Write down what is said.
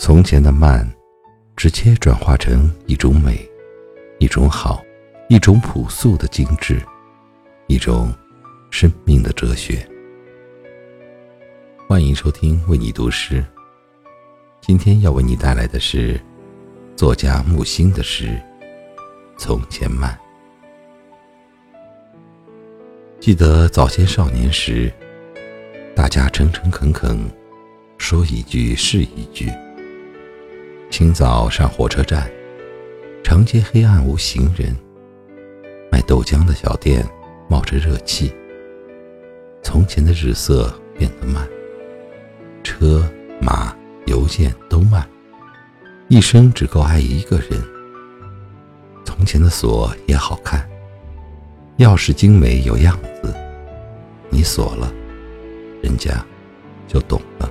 从前的慢，直接转化成一种美，一种好，一种朴素的精致，一种生命的哲学。欢迎收听为你读诗。今天要为你带来的是作家木心的诗《从前慢》。记得早先少年时，大家诚诚恳恳，说一句是一句。清早上火车站，长街黑暗无行人。卖豆浆的小店冒着热气。从前的日色变得慢，车马邮件都慢，一生只够爱一个人。从前的锁也好看，钥匙精美有样子，你锁了，人家就懂了。